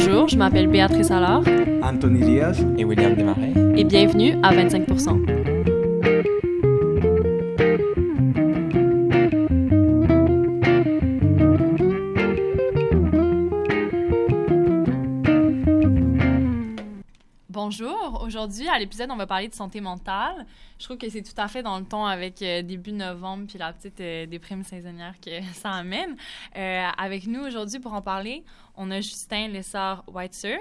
Bonjour, je m'appelle Béatrice Allard. Anthony Diaz. Et William Desmarais. Et bienvenue à 25 aujourd'hui à l'épisode on va parler de santé mentale. Je trouve que c'est tout à fait dans le ton avec euh, début novembre puis la petite euh, déprime saisonnière que ça amène. Euh, avec nous aujourd'hui pour en parler, on a Justin Lessard-Whitser.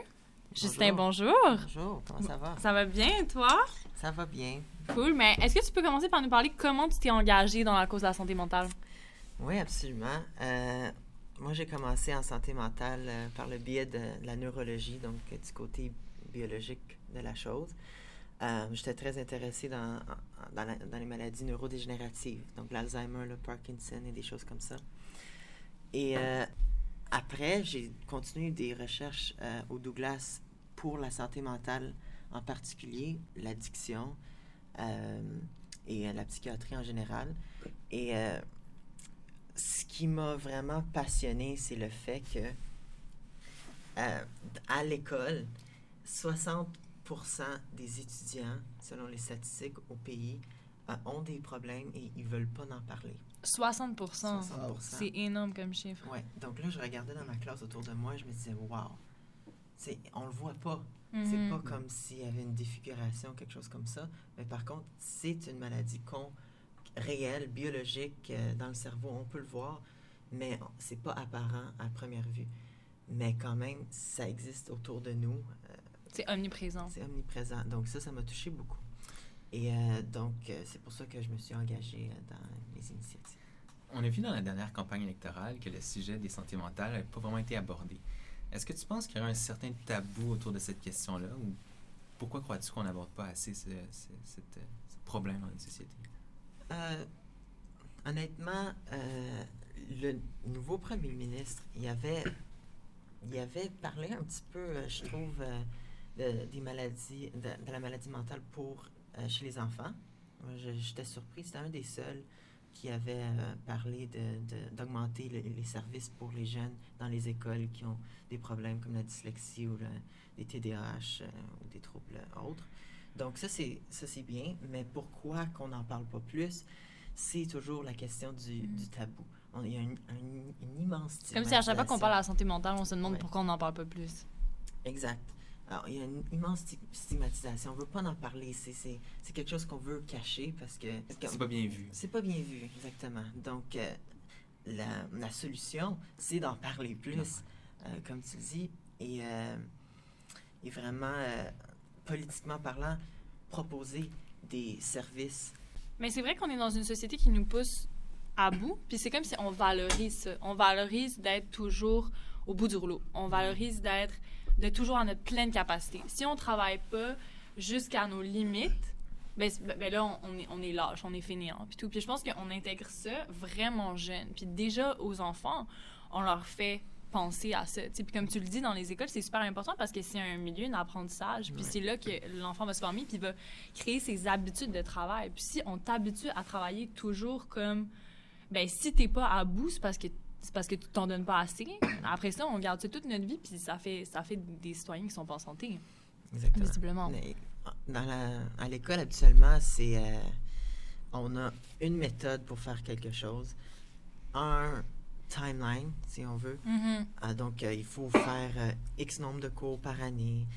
Justin, bonjour. Bonjour, comment ça va? Ça va bien, toi? Ça va bien. Cool, mais est-ce que tu peux commencer par nous parler comment tu t'es engagé dans la cause de la santé mentale? Oui, absolument. moi, j'ai commencé en santé mentale par le biais de, la neurologie, donc du côté biologique de la chose. Euh, J'étais très intéressée dans, dans, les maladies neurodégénératives, donc l'Alzheimer, le Parkinson et des choses comme ça. Et euh, après, j'ai continué des recherches euh, au Douglas pour la santé mentale, en particulier l'addiction et la psychiatrie en général. Et ce qui m'a vraiment passionné, c'est le fait que à l'école, 60% des étudiants, selon les statistiques au pays, euh, ont des problèmes et ils veulent pas en parler. 60, C'est énorme comme chiffre. Oui. Donc là, je regardais dans ma classe autour de moi et je me disais, wow, on le voit pas. C'est mm-hmm. pas comme s'il y avait une défiguration, quelque chose comme ça. Mais par contre, c'est une maladie con, réelle, biologique, euh, dans le cerveau. On peut le voir, mais c'est pas apparent à première vue. Mais quand même, ça existe autour de nous. Euh, c'est omniprésent. C'est omniprésent. Donc ça, ça m'a touché beaucoup. Et euh, donc, euh, c'est pour ça que je me suis engagée euh, dans les initiatives. On a vu dans la dernière campagne électorale que le sujet des santé mentale n'avait pas vraiment été abordé. Est-ce que tu penses qu'il y a un certain tabou autour de cette question-là? Ou pourquoi crois-tu qu'on n'aborde pas assez ce, problème dans une société? honnêtement, le nouveau premier ministre, il avait, il avait parlé un petit peu, je trouve, des maladies, de, la maladie mentale pour euh, chez les enfants. J'étais surpris, c'était un des seuls qui avait euh, parlé d'augmenter de, les services pour les jeunes dans les écoles qui ont des problèmes comme la dyslexie ou des TDAH euh, ou des troubles autres. Donc ça, c'est bien, mais pourquoi qu'on n'en parle pas plus? C'est toujours la question du, mm. tabou. il y a une, immense Comme si à chaque fois qu'on parle de la santé mentale, on se demande pourquoi on n'en parle pas plus. Exact. Alors, il y a une immense stigmatisation. On ne veut pas en parler. C'est quelque chose qu'on veut cacher parce que. C'est pas bien vu. C'est pas bien vu, exactement. Donc, euh, la, la, solution, c'est d'en parler plus, euh, comme tu dis, et, euh, et vraiment, politiquement parlant, proposer des services. Mais c'est vrai qu'on est dans une société qui nous pousse à bout, puis c'est comme si on valorise On valorise d'être toujours au bout du rouleau. On valorise d'être de toujours à notre pleine capacité. Si on travaille pas jusqu'à nos limites, ben, ben, ben là, on, est, on est lâche, on est fainéant. Puis, tout. puis je pense qu'on intègre ça vraiment jeune. Puis déjà, aux enfants, on leur fait penser à ça. Puis comme tu le dis, dans les écoles, c'est super important parce que c'est un milieu d'apprentissage. Puis c'est là que l'enfant va se former, puis va créer ses habitudes de travail. Puis si on t'habitue à travailler toujours comme... Ben si t'es pas à bout, c'est parce que c'est parce que tu t'en donnes pas assez. Après ça, on garde ça toute notre vie, puis ça fait, ça fait des citoyens qui sont pas en santé. Exactement. Visiblement. dans la, à l'école, habituellement, c'est. Euh, on a une méthode pour faire quelque chose, un timeline, si on veut. Mm-hmm. Ah, donc, euh, il faut faire euh, X nombre de cours par année,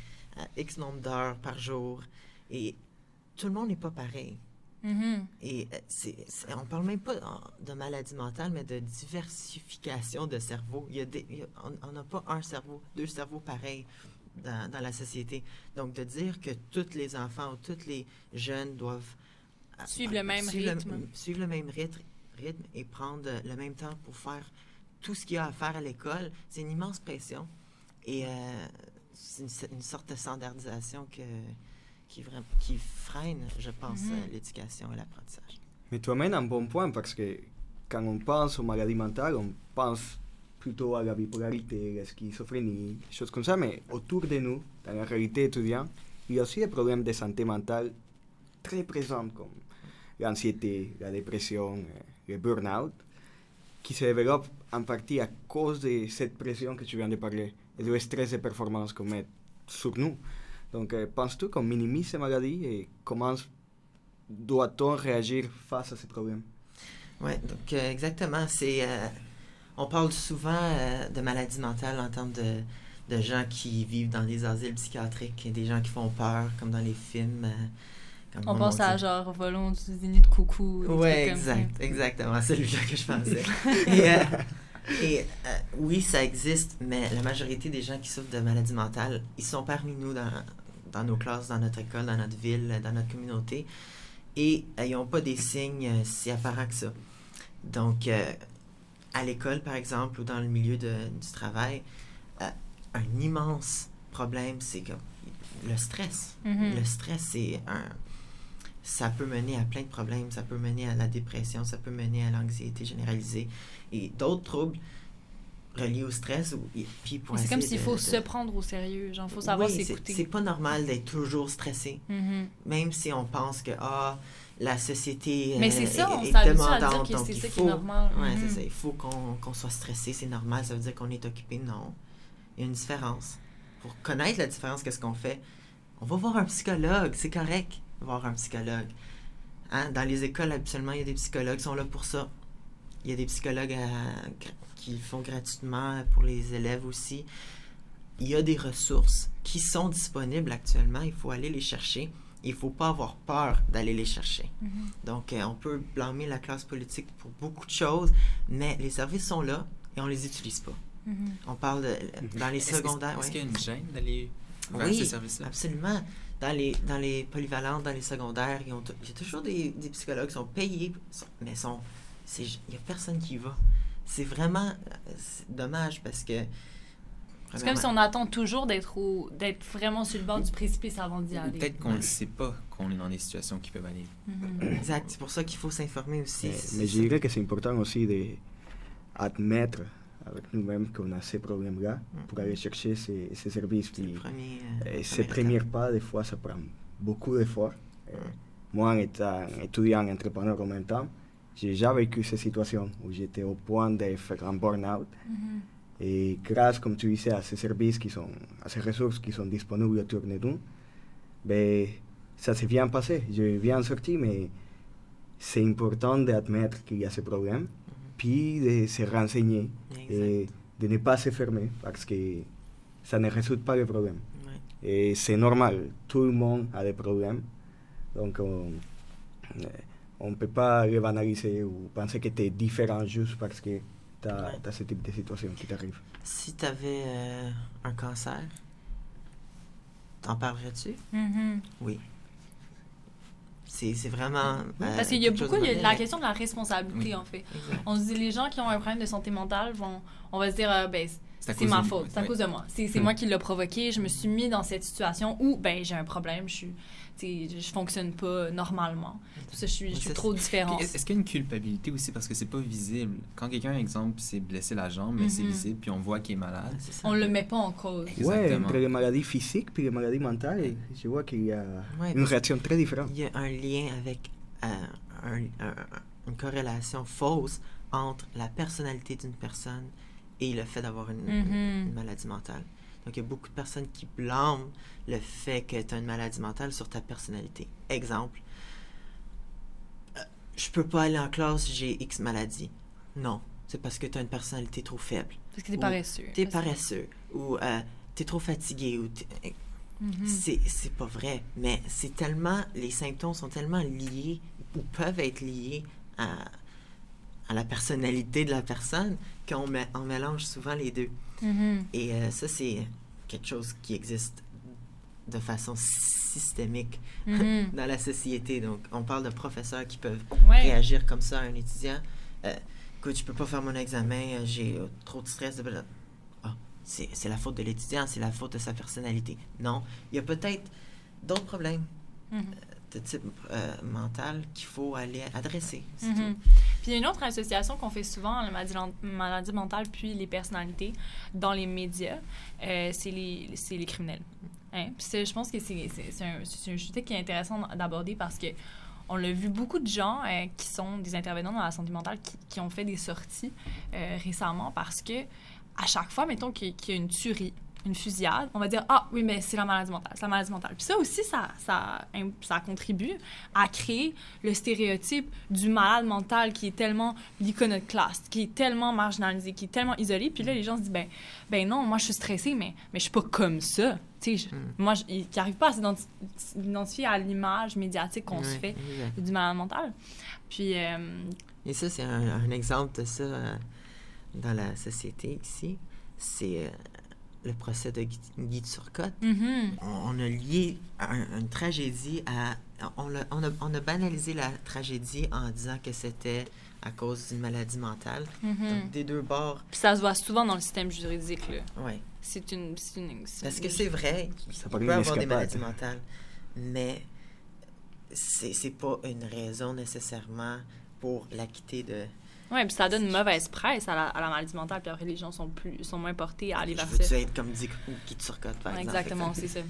X nombre d'heures par jour. Et tout le monde n'est pas pareil. Mm-hmm. Et euh, c'est, on parle même pas de maladie mentale, mais de diversification de cerveau. Il y a des, on n'a pas un cerveau, deux cerveaux pareils dans, dans, la société. Donc, de dire que tous les enfants ou tous les jeunes doivent euh, suivre le même rythme. suivre le même rythme, rythme et prendre le même temps pour faire tout ce qu'il y a à faire à l'école, c'est une immense pression. Et euh, c'est une, une, sorte de standardisation que qui, qui freine, je pense, mhm. l'éducation et l'apprentissage. Mais tu amènes un bon point parce que quand on pense aux maladies mentales, on pense plutôt à la bipolarité, la schizophrénie, des choses comme ça, mais autour de nous, dans la réalité étudiante, il y a aussi des problèmes de santé mentale très présents comme l'anxiété, la dépression, le burn-out, qui se développent en partie à cause de cette pression que tu viens de parler et du stress de performance qu'on met sur nous. Donc, euh, penses-tu qu'on minimise ces maladies et comment doit-on réagir face à ces problèmes? Oui, donc euh, exactement. C'est, euh, on parle souvent euh, de maladies mentales en termes de, de gens qui vivent dans des asiles psychiatriques et des gens qui font peur, comme dans les films. euh, comme On pense à genre Volon du Zénith de Coucou. comme ça. exact, exactement, c'est celui-là que je pensais. et euh, et, euh, oui, ça existe, mais la majorité des gens qui souffrent de maladies mentales, ils sont parmi nous dans, dans nos classes, dans notre école, dans notre ville, dans notre communauté, et euh, ils n'ont pas des signes euh, si apparents que ça. Donc, euh, à l'école, par exemple, ou dans le milieu de- du travail, euh, un immense problème, c'est que le stress. Mhm. Le stress, c'est un. Ça peut mener à plein de problèmes. Ça peut mener à la dépression, ça peut mener à l'anxiété généralisée et d'autres troubles reliés au stress. Ou, puis pour C'est comme s'il faut de- se prendre au sérieux. Genre, faut savoir Oui, s'écouter. C'est pas normal d'être toujours stressé, Mhm. même si on pense que ah, la société Mais euh, c'est ça, est- on est à demandante, dire que donc c'est ça qui faut- est normal? Ouais, Mhm. c'est ça. Il faut qu'on soit stressé, c'est normal. Ça veut dire qu'on est occupé. Non. Il y a une différence. Pour connaître la différence, qu'est-ce qu'on fait? On va voir un psychologue. C'est correct, voir un psychologue. Hein, Dans les écoles, habituellement, il y a des psychologues qui sont là pour ça. Il y a des psychologues à- qui le font gratuitement pour les élèves aussi. Il y a des ressources qui sont disponibles actuellement. Il faut aller les chercher. Il ne faut pas avoir peur d'aller les chercher. Mhm. Donc, euh, on peut blâmer la classe politique pour beaucoup de choses, mais les services sont là et on les utilise pas. Mhm. On parle de, dans les est-ce- secondaires. Est-ce ouais. qu'il y a une gêne d'aller vers Oui, ces services-là? Absolument. Dans les, dans les polyvalentes, dans les secondaires, il y a toujours des, des psychologues qui sont payés, sont- mais sont, c'est- il n'y a personne qui y va. C'est vraiment euh, dommage parce que. C'est comme si on attend toujours d'être vraiment sur le bord du précipice avant d'y aller. Peut-être qu'on ne sait pas qu'on est dans des situations qui peuvent aller. Mhm. Exact. C'est pour ça qu'il faut s'informer aussi. Mais, mais je dirais que c'est important aussi d'admettre avec nous-mêmes qu'on a ces problèmes-là pour aller chercher ces, ces services. Puis, premier. et euh, ces premiers pas, des fois, ça prend beaucoup d'efforts. Euh, Moi, en étant étudiant entrepreneur en même temps, j'ai déjà vécu ces situations où j'étais au point de faire un burn-out. Mhm. Et grâce, comme tu disais, à ces services qui sont, à ces ressources qui sont disponibles autour de nous, ben, ça s'est bien passé. Je viens sorti, mais c'est important d'admettre qu'il y a ces problèmes, puis de se renseigner Exact. et de ne pas se fermer parce que ça ne résout pas le problème. Ouais. Et c'est normal, tout le monde a des problèmes. Donc, on ne peut pas les banaliser ou penser que tu es différent juste parce que tu as, Ouais. ce type de situation qui t'arrive. Si tu avais un cancer, t'en parlerais-tu? Mhm. Oui. C'est c'est vraiment. euh, Parce qu'il y a beaucoup, de il y a la question de la responsabilité, Oui. en fait. Exact. On se dit, les gens qui ont un problème de santé mentale vont, on va se dire, euh, ben, c'est ma de- faute, c'est à cause de moi. C'est c'est Hmm. moi qui l'ai provoqué, je me suis mis dans cette situation où, ben, j'ai un problème, je suis, tu sais, je fonctionne pas normalement. Tout ça, je suis, je Mais suis ça, trop Puis, différente. Est-ce qu'il y a une culpabilité aussi? Parce que c'est pas visible? Quand quelqu'un, exemple, s'est blessé la jambe, mais c'est Mhm. visible, puis on voit qu'il est malade. Ouais, c'est ça. On le met pas en cause. Ouais, Exactement. entre les maladies physiques et les maladies mentales, je vois qu'il y a Ouais, une réaction très différente. Il y a un lien avec euh, un- un- une corrélation fausse entre la personnalité d'une personne et le fait d'avoir une, Mhm. une maladie mentale. Donc, il y a beaucoup de personnes qui blâment le fait que tu as une maladie mentale sur ta personnalité. Exemple, euh, je peux pas aller en classe, j'ai X maladie. Non, c'est parce que tu as une personnalité trop faible. Parce que t'es Ou paresseux. Tu es paresseux ou tu es trop fatigué ou c'est, c'est pas vrai, mais c'est tellement, les symptômes sont tellement liés ou peuvent être liés à, à la personnalité de la personne qu'on mé- on mélange souvent les deux. Mhm. Et euh, ça, c'est quelque chose qui existe de façon systémique Mhm. dans la société. Donc, on parle de professeurs qui peuvent Ouais. réagir comme ça à un étudiant. Euh, écoute, je peux pas faire mon examen, euh, j'ai trop de stress. de Ah, c'est la faute de l'étudiant, c'est la faute de sa personnalité. Non, il y a peut-être d'autres problèmes Mhm. De type euh, mental qu'il faut aller adresser. Mhm. tout. Puis il y a une autre association qu'on fait souvent, la maladie, maladie mentale puis les personnalités, dans les médias, euh, c'est les, les criminels. Hein? Puis je pense que c'est un, un sujet qui est intéressant d'aborder parce que on l'a vu beaucoup de gens euh, qui sont des intervenants dans la santé mentale qui, qui ont fait des sorties récemment parce que à chaque fois, mettons qu'il y a une tuerie, une fusillade, on va dire Ah oui, mais c'est la maladie mentale, c'est la maladie mentale. Puis ça aussi, ça, ça, ça contribue à créer le stéréotype du malade mental qui est tellement l'iconoclaste, qui est tellement marginalisé, qui est tellement isolé. Puis là, les gens se disent Ben, ben non, moi je suis stressée, mais, mais je suis pas comme ça. Tu sais, je- Mm. moi, je- ils n'arrivent pas à s'identi- s'identifier à l'image médiatique qu'on se fait du malade mental. Puis, euh, Et ça, c'est un, un exemple de ça euh, dans la société ici. C'est euh, le procès de Guy, Turcotte. mhm, On, on a lié un- une tragédie à... On a, on, a, on a banalisé la tragédie en disant que c'était à cause d'une maladie mentale. mhm. Donc, des deux bords, Puis ça se voit souvent dans le système juridique. là. ouais. C'est une, c'est une, c'est Parce une- que c'est vrai qu'il Ça peut avoir des maladies mentales, mais c'est c'est pas une raison nécessairement pour l'acquitter de... Ouais, puis ça donne une mauvaise presse à la, à la maladie mentale, puis après, les gens sont, plus, sont moins portés à aller vers veux ça. être comme Guy Guy Turcotte, par Ouais, exemple? Exactement, c'est ça.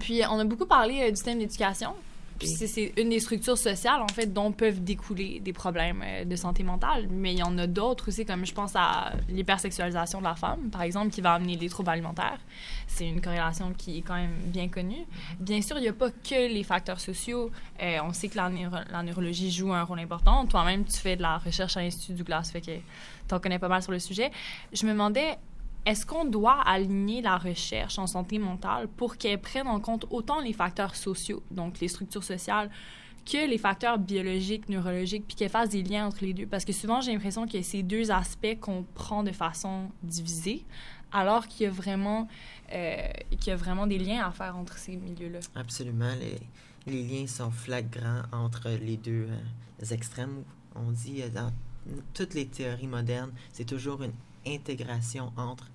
Puis, on a beaucoup parlé euh, du système d'éducation. Puis, c'est- une des structures sociales, en fait, dont peuvent découler des problèmes euh, de santé mentale. Mais il y en a d'autres aussi, comme je pense à l'hypersexualisation de la femme, par exemple, qui va amener les troubles alimentaires. C'est une corrélation qui est quand même bien connue. Bien sûr, il n'y a pas que les facteurs sociaux. Euh, on sait que la, neuro- la neurologie joue un rôle important. Toi-même, tu fais de la recherche à l'Institut Douglas, fait que tu en connais pas mal sur le sujet. Je me demandais, est-ce qu'on doit aligner la recherche en santé mentale pour qu'elle prenne en compte autant les facteurs sociaux, donc les structures sociales, que les facteurs biologiques, neurologiques, puis qu'elle fasse des liens entre les deux? Parce que souvent, j'ai l'impression que ces deux aspects qu'on prend de façon divisée, alors qu'il y a vraiment, euh, y a vraiment des liens à faire entre ces milieux-là. Absolument. Les, les liens sont flagrants entre les deux euh, extrêmes. On dit euh, dans toutes les théories modernes, c'est toujours une intégration entre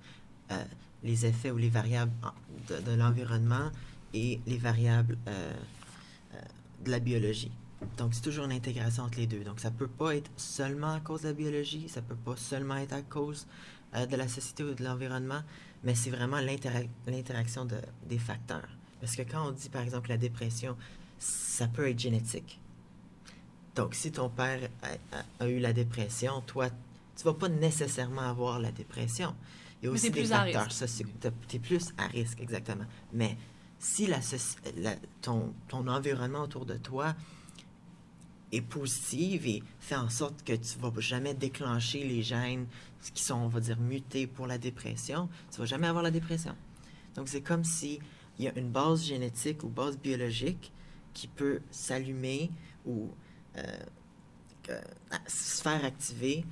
euh, les effets ou les variables de, l'environnement et les variables euh, euh, de la biologie. Donc, c'est toujours une intégration entre les deux. Donc, ça peut pas être seulement à cause de la biologie, ça peut pas seulement être à cause de la société ou de l'environnement, mais c'est vraiment l'intera- l'interaction de, des facteurs. Parce que quand on dit, par exemple, la dépression, ça peut être génétique. Donc, si ton père a eu la dépression, toi, tu vas pas nécessairement avoir la dépression. Il y a Mais aussi des facteurs sociaux. Tu es plus à risque, exactement. Mais si la, soci- la- ton, ton environnement autour de toi est positive et fait en sorte que tu vas jamais déclencher les gènes qui sont, on va dire, mutés pour la dépression, tu vas jamais avoir la dépression. Donc, c'est comme si il y a une base génétique ou base biologique qui peut s'allumer ou euh, à- se faire activer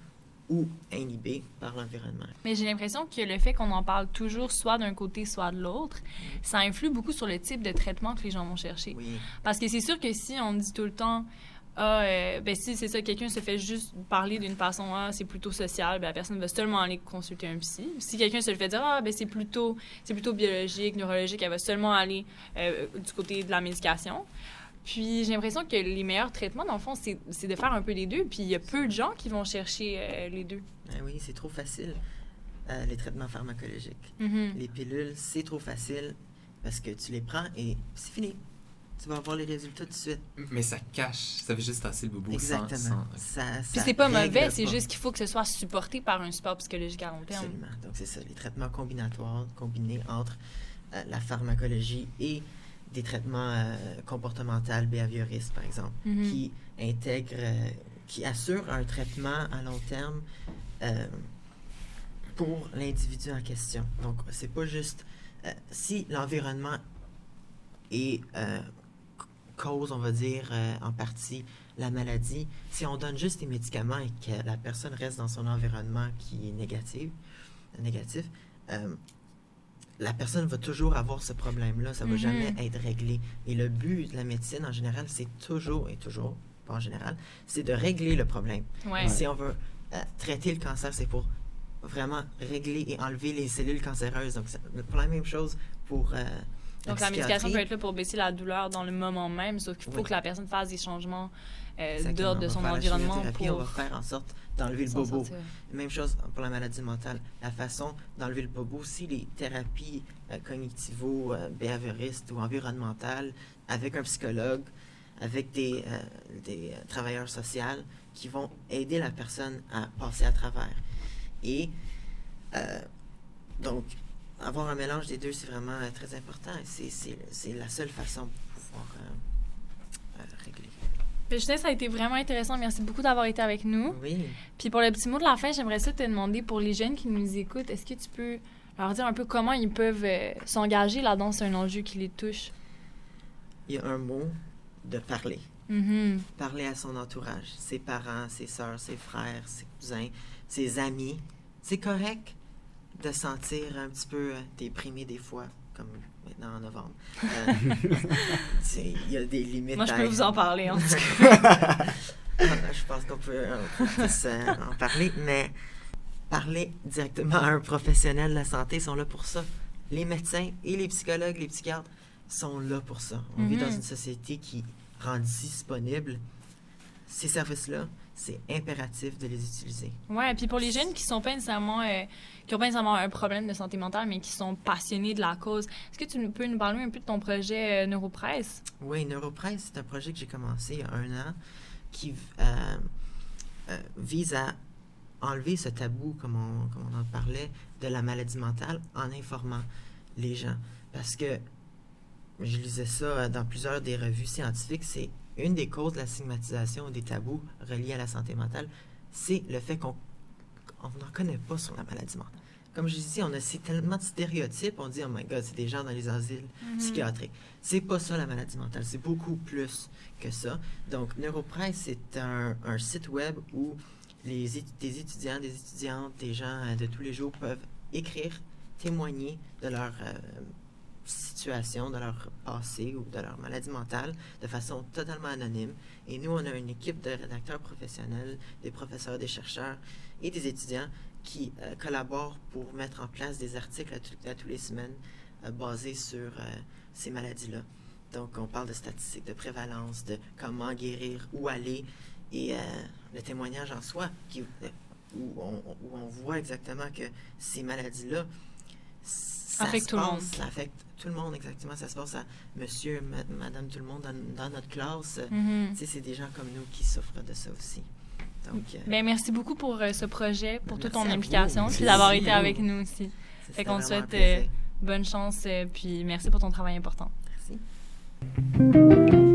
ou inhiber par l'environnement. Mais j'ai l'impression que le fait qu'on en parle toujours, soit d'un côté, soit de l'autre, ça influe beaucoup sur le type de traitement que les gens vont chercher. Oui, Parce que c'est sûr que si on dit tout le temps, ah, euh, ben si c'est ça, quelqu'un se fait juste parler d'une façon, ah, c'est plutôt social, ben la personne va seulement aller consulter un psy. Si quelqu'un se le fait dire, ah, ben c'est plutôt, c'est plutôt biologique, neurologique, elle va seulement aller euh, du côté de la médication. Puis j'ai l'impression que les meilleurs traitements, dans le fond, c'est de faire un peu les deux. Puis il y a peu de gens qui vont chercher euh, les deux. Ah oui, c'est trop facile, euh, les traitements pharmacologiques. Mhm. Les pilules, c'est trop facile parce que tu les prends et c'est fini. Tu vas avoir les résultats tout de suite. Mais ça cache, ça fait juste tasser le bobo sans- Exactement. sans- Ça, Puis ça c'est pas mauvais, c'est juste qu'il faut que ce soit supporté par un support psychologique à long terme. Absolument. Donc, c'est ça, les traitements combinatoires combinés entre euh, la pharmacologie et des traitements euh, comportementaux, behavioristes, par exemple, Mhm. qui intègrent, euh, qui assurent un traitement à long terme euh, pour l'individu en question. Donc, c'est pas juste euh, si l'environnement est cause, on va dire, en partie la maladie, si on donne juste des médicaments et que la personne reste dans son environnement qui est négatif, négatif la personne va toujours avoir ce problème-là. Ça va Mhm. jamais être réglé. Et le but de la médecine, en général, c'est toujours, et toujours, pas en général, c'est de régler le problème. Ouais. Si on veut euh, traiter le cancer, c'est pour vraiment régler et enlever les cellules cancéreuses. Donc, c'est la même chose pour euh, Donc, la médication peut être là pour baisser la douleur dans le moment même, sauf qu'il faut Oui. que la personne fasse des changements euh, d'ordre de son la environnement chimiothérapie, On va pour faire en sorte d'enlever le bobo. sortir. Même chose pour la maladie mentale. La façon d'enlever le bobo, si les thérapies euh, cognitivo, euh, ou environnementales avec un psychologue avec des, euh, des euh, travailleurs sociaux qui vont aider la personne à passer à travers. Et donc, avoir un mélange des deux, c'est vraiment euh, très important. c'est- C'est c'est la seule façon de pouvoir euh, euh, régler. Justin, ça a été vraiment intéressant. Merci beaucoup d'avoir été avec nous. Oui. Puis pour le petit mot de la fin, j'aimerais ça te demander pour les jeunes qui nous écoutent, est-ce que tu peux leur dire un peu comment ils peuvent euh, s'engager là-dedans? C'est un enjeu qui les touche? Il y a un mot de parler. Mhm. Parler à son entourage, ses parents, ses soeurs, ses frères, ses cousins, ses amis. C'est correct de se sentir un petit peu euh, déprimé des fois, comme maintenant en novembre. Euh, Il y a des limites. Moi, je à- peux vous en parler, en tout cas. je pense qu'on peut, on peut tous euh, en parler, mais parler directement à un professionnel de la santé ils sont là pour ça. Les médecins et les psychologues, les psychiatres sont là pour ça. On vit dans Mhm. une société qui rend disponible ces services-là. C'est impératif de les utiliser. Ouais, puis pour les jeunes qui sont pas nécessairement, euh, qui ont pas nécessairement un problème de santé mentale, mais qui sont passionnés de la cause, est-ce que tu peux nous parler un peu de ton projet euh, Neuropresse? Oui, Neuropresse, c'est un projet que j'ai commencé il y a un an qui euh, euh, vise à enlever ce tabou, comme on, comme on en parlait, de la maladie mentale en informant les gens. Parce que je lisais ça dans plusieurs des revues scientifiques, c'est une des causes de la stigmatisation des tabous reliés à la santé mentale, c'est le fait qu'on on n'en connaît pas sur la maladie mentale. Comme je disais, on a tellement de stéréotypes, on dit, oh my god, c'est des gens dans les asiles psychiatriques. C'est pas ça la maladie mentale, c'est beaucoup plus que ça. Donc, Neuropresse, c'est un, un site web où les, des étudiants, des étudiantes, des gens euh, de tous les jours peuvent écrire, témoigner de leur euh, situation, de leur passé ou de leur maladie mentale de façon totalement anonyme. Et nous, on a une équipe de rédacteurs professionnels, des professeurs, des chercheurs et des étudiants qui euh, collaborent pour mettre en place des articles à, tout- à tous les semaines euh, basés sur euh, ces maladies-là. Donc, on parle de statistiques, de prévalence, de comment guérir, où aller, et le témoignage en soi, qui, où, on, où on voit exactement que ces maladies-là, ça Affecte tout le monde. Ça affecte tout le monde, exactement. Ça se passe à monsieur, ma- madame, tout le monde dans, dans notre classe. Tu sais, c'est des gens comme nous qui souffrent de ça aussi. Donc, euh, Ben, merci beaucoup pour euh, ce projet, pour toute ton implication, puis d'avoir été avec nous aussi. Fait qu'on te souhaite euh, bonne chance, euh, puis merci pour ton travail important. Merci.